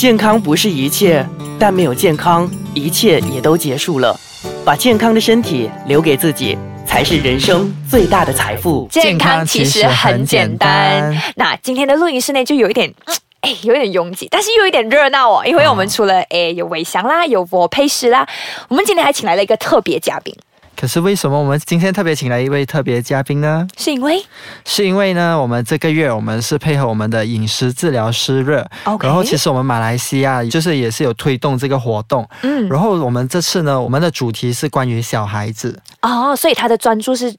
健康不是一切，但没有健康，一切也都结束了。把健康的身体留给自己，才是人生最大的财富。健康其实很简单。那今天的录音室内，就有一点，哎，有一点拥挤，但是又有一点热闹哦。因为我们除了哎有伟翔啦，有我佩斯啦，我们今天还请来了一个特别嘉宾。可是为什么我们今天特别请来一位特别嘉宾呢？是因为，是因为呢，我们这个月我们是配合我们的饮食治疗师热。然后其实我们马来西亚就是也是有推动这个活动，嗯。然后我们这次呢，我们的主题是关于小孩子哦，所以他的专注是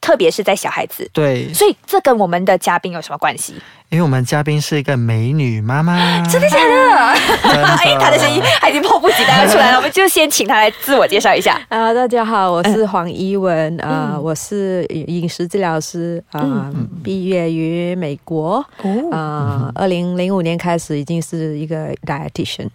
特别是在小孩子，对。所以这跟我们的嘉宾有什么关系？因为我们嘉宾是一个美女妈妈，真的假的？哎，她的声音已经迫不及待要出来了，我们就先请她来自我介绍一下。啊，大家好，我是黄依文，啊，我是饮食治疗师，啊，毕业于美国，啊，二零零五年开始已经是一个 dietitian，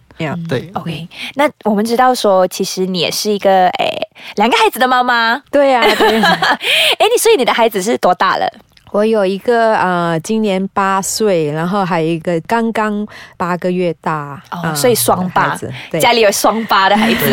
对，OK。那我们知道说，其实你也是一个哎两个孩子的妈妈，对呀，对。哎，你所以你的孩子是多大了？我有一个啊，今年八岁，然后还有一个刚刚八个月大，哦，所以双八，家里有双八的孩子，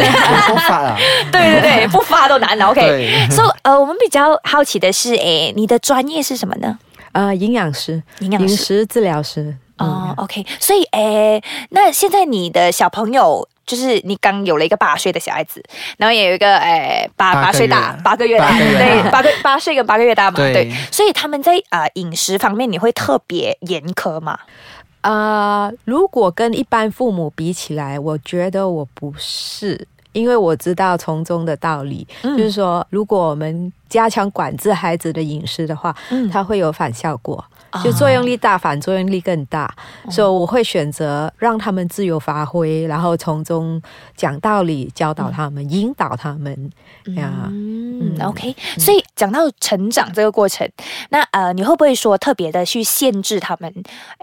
不发啊，对 对对，不发都难了。OK，所以呃，我们比较好奇的是，哎，你的专业是什么呢？呃，营养师，营养师，饮食治疗师。哦，OK，所以诶，那现在你的小朋友就是你刚有了一个八岁的小孩子，然后也有一个诶八八岁大八个月大，对，八个八岁跟八个月大嘛，对，所以他们在啊饮食方面你会特别严苛吗？啊，如果跟一般父母比起来，我觉得我不是，因为我知道从中的道理，就是说，如果我们加强管制孩子的饮食的话，它会有反效果。就作用力大，反作用力更大，所以我会选择让他们自由发挥，然后从中讲道理，教导他们，引导他们呀。嗯，OK。所以讲到成长这个过程，那呃，你会不会说特别的去限制他们？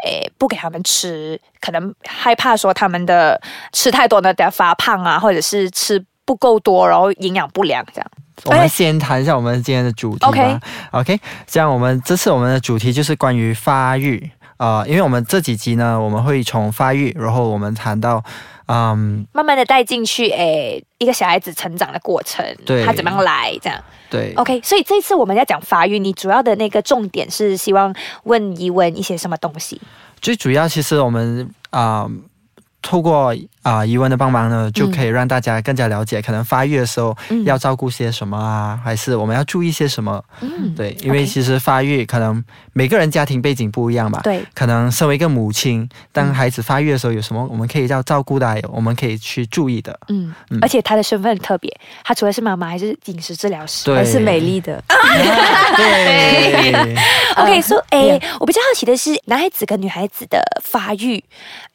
诶，不给他们吃，可能害怕说他们的吃太多呢，等下发胖啊，或者是吃不够多，然后营养不良这样。我们先谈一下我们今天的主题吧。OK，这样我们这次我们的主题就是关于发育啊，因为我们这几集呢，我们会从发育，然后我们谈到，嗯，慢慢的带进去，诶，一个小孩子成长的过程，对，他怎么样来这样？对，OK，所以这次我们要讲发育，你主要的那个重点是希望问一问一些什么东西？最主要其实我们啊。透过啊疑问的帮忙呢，就可以让大家更加了解，可能发育的时候要照顾些什么啊，还是我们要注意些什么？嗯，对，因为其实发育可能每个人家庭背景不一样吧。对，可能身为一个母亲，当孩子发育的时候，有什么我们可以要照顾的，我们可以去注意的。嗯，嗯而且他的身份很特别，他除了是妈妈，还是饮食治疗师，还是美丽的。对。OK，所以诶，我比较好奇的是，男孩子跟女孩子的发育，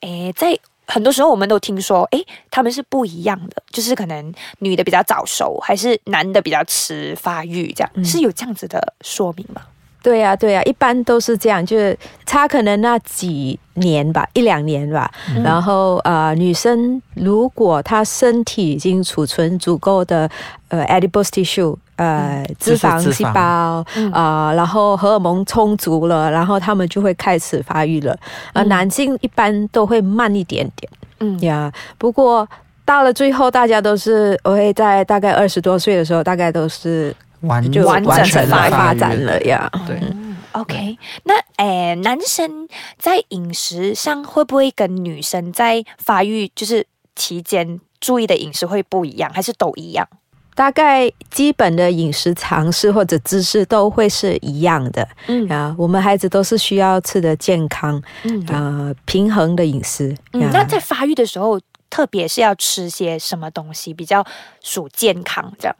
诶，在。很多时候我们都听说，哎，他们是不一样的，就是可能女的比较早熟，还是男的比较迟发育，这样是有这样子的说明吗？对呀，对呀，一般都是这样，就是差可能那几年吧，一两年吧。然后呃，女生如果她身体已经储存足够的呃 adipose tissue。呃，脂肪细胞啊，然后荷尔蒙充足了，然后他们就会开始发育了。而男性一般都会慢一点点，嗯呀。不过到了最后，大家都是我会在大概二十多岁的时候，大概都是完就完整发发展了呀。对，OK。那诶，男生在饮食上会不会跟女生在发育就是期间注意的饮食会不一样，还是都一样？大概基本的饮食常识或者知识都会是一样的，嗯啊，我们孩子都是需要吃的健康，嗯啊，平衡的饮食。嗯，那在发育的时候，特别是要吃些什么东西比较属健康这样？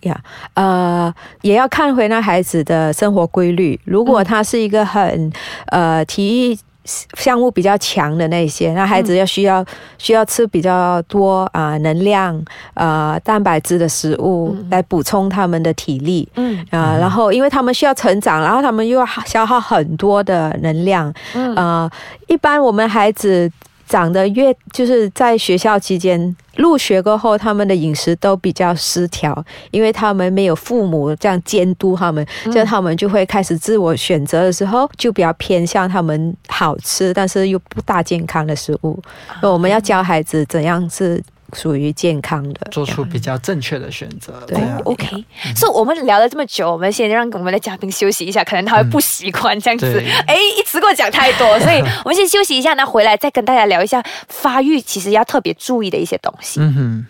呀，呃，也要看回那孩子的生活规律。如果他是一个很呃体育。项目比较强的那些，那孩子要需要需要吃比较多啊能量啊蛋白质的食物来补充他们的体力，嗯。啊，然后因为他们需要成长，然后他们又要消耗很多的能量，嗯。啊，一般我们孩子长得越就是在学校期间入学过后，他们的饮食都比较失调，因为他们没有父母这样监督他们，所以他们就会开始自我选择的时候，就比较偏向他们好吃但是又不大健康的食物。那我们要教孩子怎样是。属于健康的，做出比较正确的选择。对，OK。所以，我们聊了这么久，我们先让我们的嘉宾休息一下，可能他会不习惯这样子。哎，一次过讲太多，所以我们先休息一下，那回来再跟大家聊一下发育其实要特别注意的一些东西。嗯哼。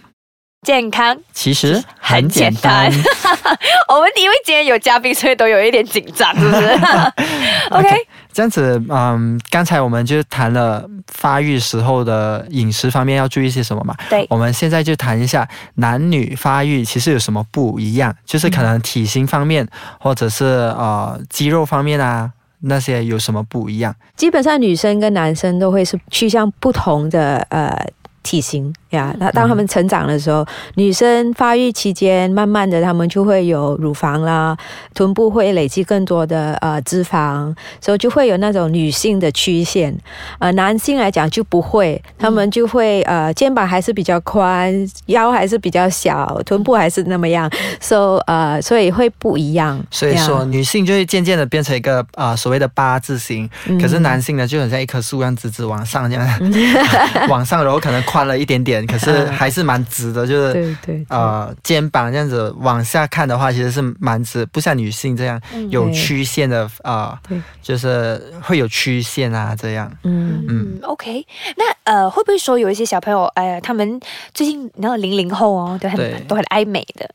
健康其实很简单。我们因为今天有嘉宾，所以都有一点紧张，是不是？OK，这样子，嗯，刚才我们就谈了发育时候的饮食方面要注意些什么嘛？对。我们现在就谈一下男女发育其实有什么不一样，就是可能体型方面，或者是呃肌肉方面啊，那些有什么不一样？基本上女生跟男生都会是趋向不同的呃。体型呀，那当他们成长的时候，女生发育期间，慢慢的他们就会有乳房啦，臀部会累积更多的呃脂肪，所以就会有那种女性的曲线。呃，男性来讲就不会，他们就会呃肩膀还是比较宽，腰还是比较小，臀部还是那么样，所以呃所以会不一样。所以说女性就会渐渐的变成一个啊所谓的八字形，可是男性呢就很像一棵树一样直直往上这样，往上然后可能。宽了一点点，可是 还是蛮直的，就是对对呃肩膀这样子往下看的话，其实是蛮直，不像女性这样有曲线的啊，就是会有曲线啊这样。嗯。嗯，OK，那呃会不会说有一些小朋友哎，他们最近然后零零后哦都很都很爱美的，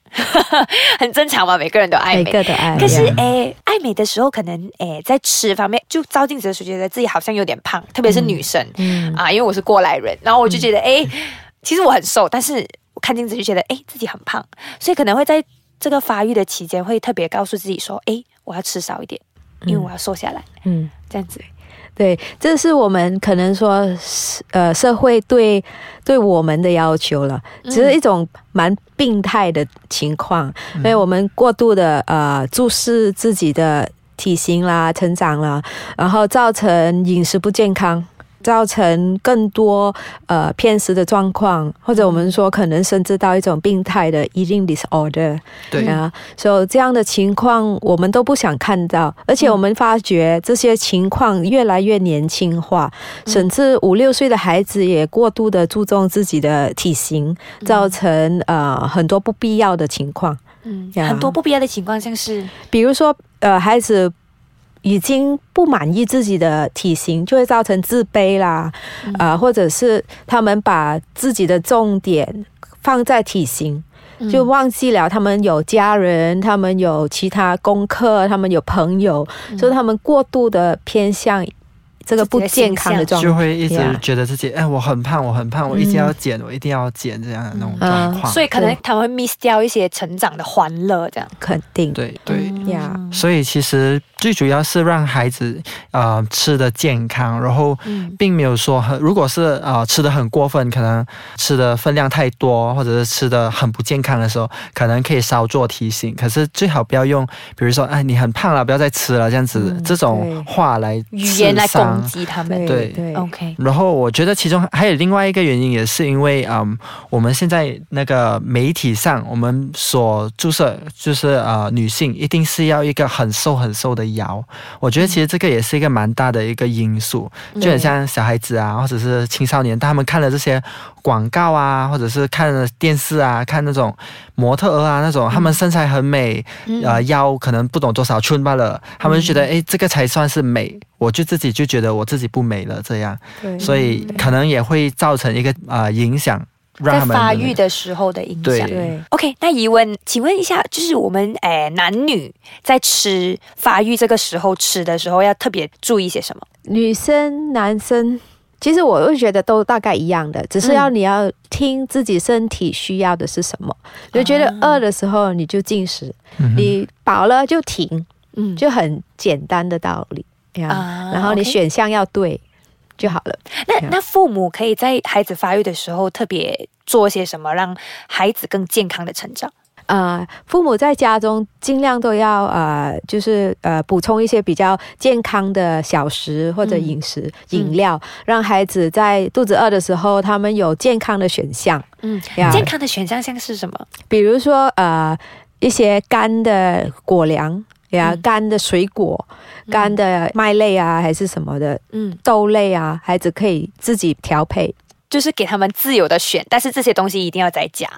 很正常嘛，每个人都爱美，每个都爱。可是哎爱美的时候，可能哎在吃方面就照镜子的时候觉得自己好像有点胖，特别是女生啊，因为我是过来人，然后我就觉得。哎，其实我很瘦，但是我看镜子就觉得哎自己很胖，所以可能会在这个发育的期间会特别告诉自己说，哎，我要吃少一点，因为我要瘦下来。嗯，这样子，对，这是我们可能说呃社会对对我们的要求了，只是一种蛮病态的情况，因为我们过度的呃注视自己的体型啦、成长啦，然后造成饮食不健康。造成更多呃偏食的状况，或者我们说可能甚至到一种病态的 eating disorder，对。啊，所以这样的情况我们都不想看到，而且我们发觉这些情况越来越年轻化，甚至五六岁的孩子也过度的注重自己的体型，造成呃很多不必要的情况，嗯，很多不必要的情况像是，比如说呃孩子。已经不满意自己的体型，就会造成自卑啦，啊，或者是他们把自己的重点放在体型，就忘记了他们有家人，他们有其他功课，他们有朋友，所以他们过度的偏向。这个不健康的状态，就会一直觉得自己哎，我很胖，我很胖，我一定要减，我一定要减这样的那种状况。所以可能他会 miss 掉一些成长的欢乐，这样。肯定。对对呀。所以其实最主要是让孩子呃吃的健康，然后并没有说很，如果是呃吃的很过分，可能吃的分量太多，或者是吃的很不健康的时候，可能可以稍作提醒。可是最好不要用，比如说哎你很胖了，不要再吃了这样子这种话来语言来攻。击他们对对，OK。然后我觉得其中还有另外一个原因，也是因为嗯，我们现在那个媒体上，我们所注射就是呃，女性一定是要一个很瘦很瘦的腰。我觉得其实这个也是一个蛮大的一个因素，就很像小孩子啊，或者是青少年，他们看了这些广告啊，或者是看了电视啊，看那种模特儿啊那种，他们身材很美，呃，腰可能不懂多少寸罢了，他们就觉得哎，这个才算是美。我就自己就觉得我自己不美了，这样，所以可能也会造成一个啊影响，在发育的时候的影响。对，OK，那疑问，请问一下，就是我们诶男女在吃发育这个时候吃的时候，要特别注意些什么？女生、男生，其实我会觉得都大概一样的，只是要你要听自己身体需要的是什么。就觉得饿的时候你就进食，你饱了就停，嗯，就很简单的道理。啊，然后你选项要对就好了。那那父母可以在孩子发育的时候特别做些什么，让孩子更健康的成长？呃，父母在家中尽量都要呃，就是呃补充一些比较健康的小食或者饮食、饮料，让孩子在肚子饿的时候，他们有健康的选项。嗯，健康的选项像是什么？比如说呃一些干的果粮呀、嗯干的水果、干的麦类啊，还是什么的嗯，豆类啊，孩子可以自己调配。就是给他们自由的选，但是这些东西一定要在家。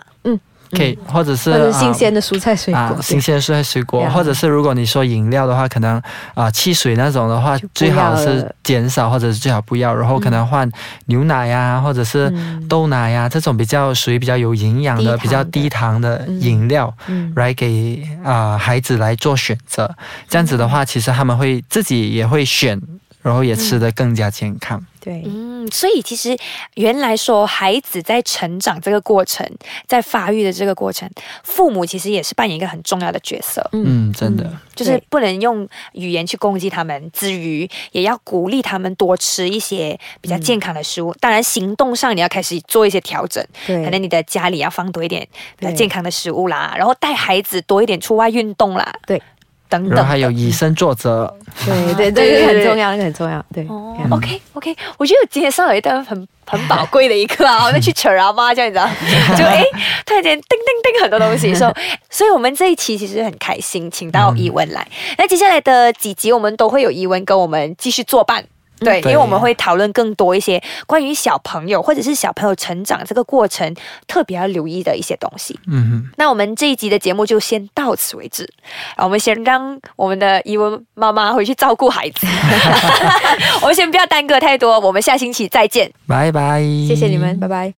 可以，或者是新鲜的蔬菜水果，啊，新鲜蔬菜水果，或者是如果你说饮料的话，可能啊汽水那种的话，最好是减少，或者是最好不要，然后可能换牛奶呀、或者是嗯。豆奶呀、这种比较属于比较有营养的、的。比较低糖的嗯饮料，嗯来给啊、孩子来做选择。这样子的话，其实他们会自己也会选，然后也吃得更加健康。对，嗯，所以其实原来说孩子在成长这个过程，在发育的这个过程，父母其实也是扮演一个很重要的角色。嗯，真的。就是不能用语言去攻击他们，之余也要鼓励他们多吃一些比较健康的食物。当然，行动上你要开始做一些调整，对，可能你的家里要放多一点比较健康的食物啦，然后带孩子多一点出外运动啦，对，等等的。然后还有以身作则，对 对，对对这个很重要，那个很重要，对。哦，OK OK，我觉得我今天上了一段很很宝贵的一课啊，我们去扯啊妈这样你知道，就哎突然间叮叮叮很多东西，说，所以我们这一期其实很开心，请到伊文来。那接下来的几集我们都会有伊文跟我们继续作伴。对，因对为我们会讨论更多一些关于小朋友或者是小朋友成长这个过程特别要留意的一些东西。嗯哼那我们这一集的节目就先到此为止，啊我们先让我们的怡文妈妈回去照顾孩子，我们先不要耽搁太多，我们下星期再见。拜拜，谢谢你们，拜拜。